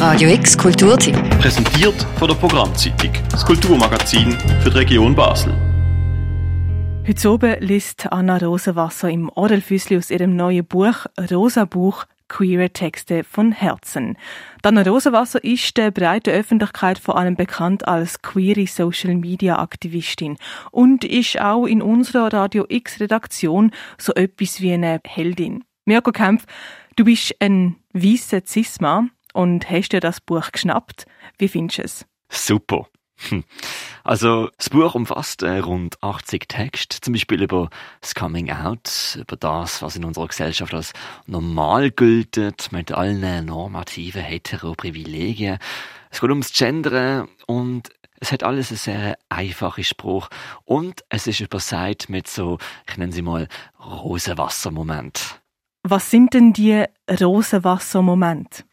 Radio X Kulturtipp. Präsentiert von der Programmzeitung, das Kulturmagazin für die Region Basel. Heute oben liest Anna Rosenwasser im Orelfüßli aus ihrem neuen Buch Rosa Buch queere Texte von Herzen. Anna Rosenwasser ist der breiten Öffentlichkeit vor allem bekannt als queere Social Media Aktivistin und ist auch in unserer Radio X Redaktion so etwas wie eine Heldin. Mirko Kempf, du bist ein weißer Cisma und hast dir das Buch geschnappt. Wie findest du es? Super. Hm. Also, das Buch umfasst äh, rund 80 Texte, zum Beispiel über das Coming Out, über das, was in unserer Gesellschaft als normal gilt, mit allen normativen Hetero-Privilegien. Es geht ums Gendern und es hat alles einen sehr einfachen Spruch und es ist überseit mit so, ich nenne sie mal, Rosenwasser-Moment. Was sind denn die Rosenwasser-Momente?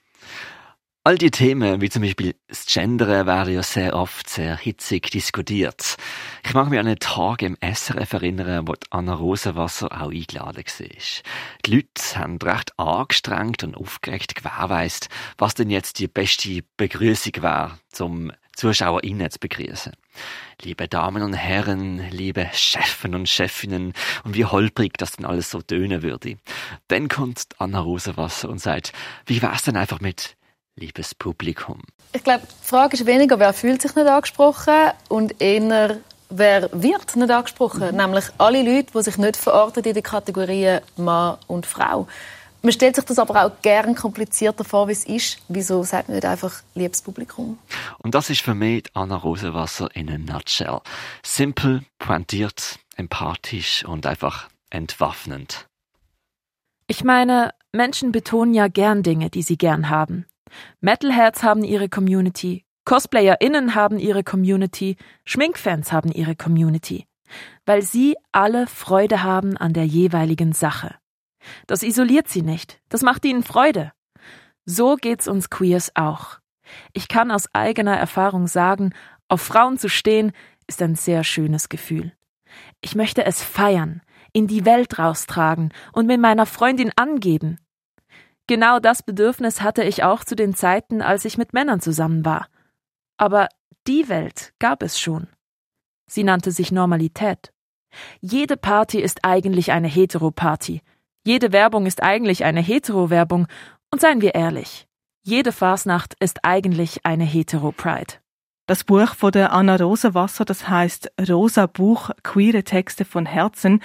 All die Themen, wie zum Beispiel das Gendern, werden ja sehr oft sehr hitzig diskutiert. Ich mag mich an einen Tag im SRF erinnern, wo Anna Rosenwasser auch eingeladen war. Die Leute haben recht angestrengt und aufgeregt gewährweist, was denn jetzt die beste Begrüßung wäre, zum ZuschauerInnen zu begrüßen. Liebe Damen und Herren, liebe Chefen und Chefinnen, und wie holprig das denn alles so tönen würde. Dann kommt Anna Rosenwasser und sagt, wie wär's denn einfach mit liebes Publikum? Ich glaube, die Frage ist weniger, wer fühlt sich nicht angesprochen und eher, wer wird nicht angesprochen. Mhm. Nämlich alle Leute, die sich nicht verorten in die Kategorien Mann und Frau. Man stellt sich das aber auch gern komplizierter vor, wie es ist. Wieso sagt man nicht einfach liebes Publikum? Und das ist für mich Anna Rosenwasser in a nutshell. Simpel, pointiert, empathisch und einfach entwaffnend. Ich meine, Menschen betonen ja gern Dinge, die sie gern haben. Metalheads haben ihre Community, CosplayerInnen haben ihre Community, Schminkfans haben ihre Community. Weil sie alle Freude haben an der jeweiligen Sache. Das isoliert sie nicht, das macht ihnen Freude. So geht's uns Queers auch. Ich kann aus eigener Erfahrung sagen, auf Frauen zu stehen, ist ein sehr schönes Gefühl. Ich möchte es feiern, in die Welt raustragen und mit meiner Freundin angeben. Genau das Bedürfnis hatte ich auch zu den Zeiten, als ich mit Männern zusammen war. Aber die Welt gab es schon. Sie nannte sich Normalität. Jede Party ist eigentlich eine Heteroparty. Jede Werbung ist eigentlich eine Hetero-Werbung. Und seien wir ehrlich, jede Fasnacht ist eigentlich eine Hetero-Pride. Das Buch von der Anna Rosenwasser, das heißt Rosa Buch, queere Texte von Herzen.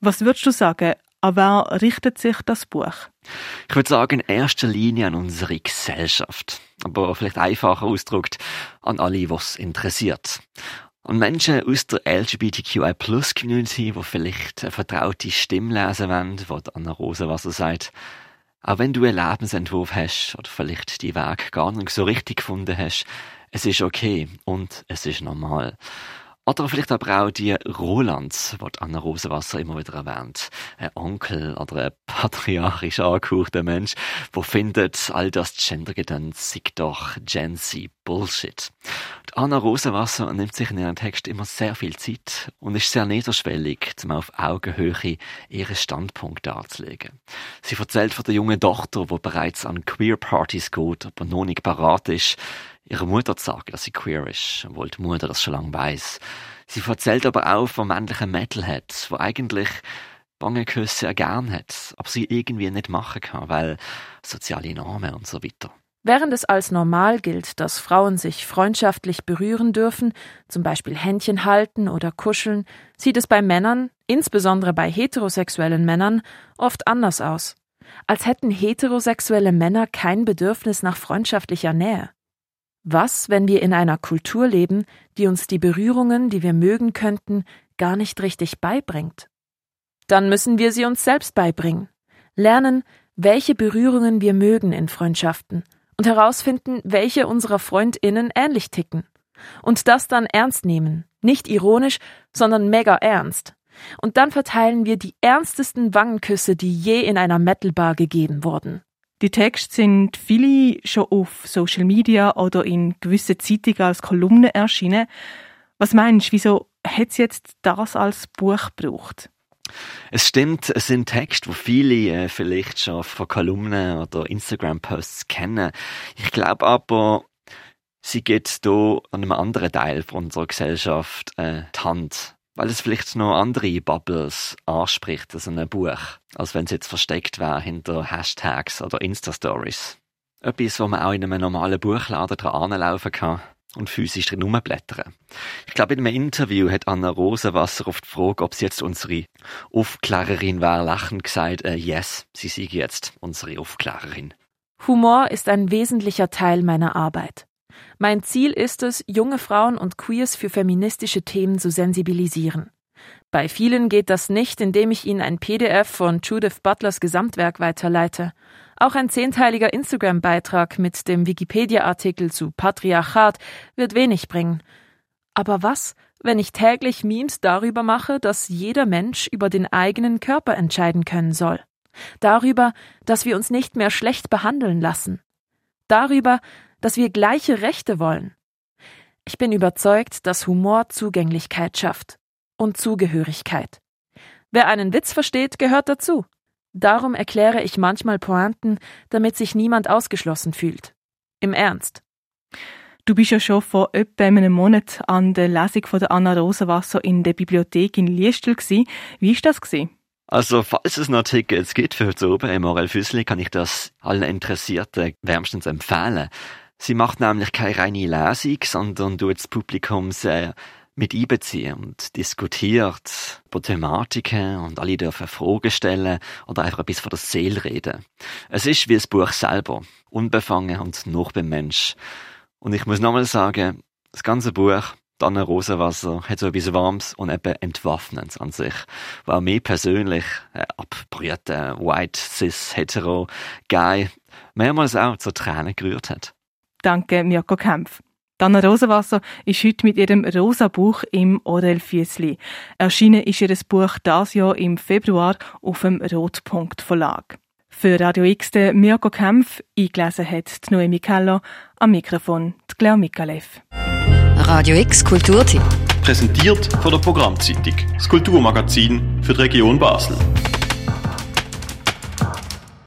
Was würdest du sagen, an wer richtet sich das Buch? Ich würde sagen, in erster Linie an unsere Gesellschaft. Aber vielleicht einfacher ausgedrückt, an alle, was interessiert. Und Menschen aus der LGBTQI-Plus-Community, die vielleicht eine vertraute Stimme lesen wollen, die Anna Rosenwasser sagt, auch wenn du einen Lebensentwurf hast oder vielleicht die Weg gar nicht so richtig gefunden hast, es ist okay und es ist normal. Oder vielleicht aber auch die Rolands, die Anna Rosenwasser immer wieder erwähnt. Ein Onkel oder ein patriarchisch angehauchter Mensch, der findet, all das Gendergedöns sei doch Gen Z Bullshit. Die Anna Rosenwasser nimmt sich in ihrem Text immer sehr viel Zeit und ist sehr niederschwellig, um auf Augenhöhe ihren Standpunkt darzulegen. Sie erzählt von der jungen Tochter, die bereits an Queer-Partys geht, aber noch nicht parat ist, ihrer Mutter zu sagen, dass sie queer ist, obwohl die Mutter das schon lange weiß. Sie erzählt aber auch von männlichen Metalheads, wo eigentlich Wangenküsse gern hat, aber sie irgendwie nicht machen kann, weil soziale Normen und so weiter. Während es als normal gilt, dass Frauen sich freundschaftlich berühren dürfen, zum Beispiel Händchen halten oder kuscheln, sieht es bei Männern, insbesondere bei heterosexuellen Männern, oft anders aus. Als hätten heterosexuelle Männer kein Bedürfnis nach freundschaftlicher Nähe. Was, wenn wir in einer Kultur leben, die uns die Berührungen, die wir mögen könnten, gar nicht richtig beibringt? Dann müssen wir sie uns selbst beibringen, lernen, welche Berührungen wir mögen in Freundschaften und herausfinden, welche unserer Freundinnen ähnlich ticken. Und das dann ernst nehmen, nicht ironisch, sondern mega ernst. Und dann verteilen wir die ernstesten Wangenküsse, die je in einer Metalbar gegeben wurden. Die Texte sind viele schon auf Social Media oder in gewissen Zeitungen als Kolumne erschienen. Was meinst du, wieso hat es jetzt das als Buch gebraucht? Es stimmt, es sind Texte, wo viele äh, vielleicht schon von Kolumnen oder Instagram-Posts kennen. Ich glaube aber, sie geht hier an einem anderen Teil von unserer Gesellschaft äh, die Hand. Weil es vielleicht noch andere Bubbles anspricht, also ein Buch, als wenn es jetzt versteckt wäre hinter Hashtags oder Insta-Stories. Etwas, wo man auch in einem normalen Buchladen dran anlaufen kann und physisch drin rumblättern. Ich glaube, in einem Interview hat Anna Rosenwasser auf die Frage, ob sie jetzt unsere Aufklärerin wäre, lachend gesagt, äh, yes, sie sei jetzt unsere Aufklärerin. Humor ist ein wesentlicher Teil meiner Arbeit. Mein Ziel ist es, junge Frauen und Queers für feministische Themen zu sensibilisieren. Bei vielen geht das nicht, indem ich ihnen ein PDF von Judith Butlers Gesamtwerk weiterleite. Auch ein zehnteiliger Instagram-Beitrag mit dem Wikipedia-Artikel zu Patriarchat wird wenig bringen. Aber was, wenn ich täglich Memes darüber mache, dass jeder Mensch über den eigenen Körper entscheiden können soll? Darüber, dass wir uns nicht mehr schlecht behandeln lassen? Darüber, dass wir gleiche Rechte wollen. Ich bin überzeugt, dass Humor Zugänglichkeit schafft und Zugehörigkeit. Wer einen Witz versteht, gehört dazu. Darum erkläre ich manchmal Pointen, damit sich niemand ausgeschlossen fühlt. Im Ernst. Du bist ja schon vor etwa einem Monat an der Lesung von der Anna Rosenwasser in der Bibliothek in Liestel gsi. Wie ist das gsi? Also, falls es noch Tickets gibt für heute oben im Morel Füssli, kann ich das allen Interessierten wärmstens empfehlen. Sie macht nämlich keine reine Lesung, sondern tut das Publikum sehr mit einbeziehen und diskutiert über Thematiken und alle dürfen Fragen stellen oder einfach ein bisschen von der Seele reden. Es ist wie das Buch selber, unbefangen und noch beim Mensch. Und ich muss nochmal sagen, das ganze Buch, Danne Rosenwasser, hat so etwas Warmes und eben Entwaffnendes an sich, weil mir persönlich, äh, abbrühte, white, cis, hetero, gay, mehrmals auch zur Tränen gerührt hat. Danke, Mirko Kempf. Dana Rosenwasser ist heute mit ihrem rosa Buch im Orel Füssli. Erschienen ist ihr Buch das Jahr im Februar auf dem Rotpunkt Verlag. Für Radio X der Mirko Kempf eingelesen hat die Noemi Keller, am Mikrofon die Claire Mikalev. Radio X Kulturtipp. Präsentiert von der Programmzeitung, das Kulturmagazin für die Region Basel.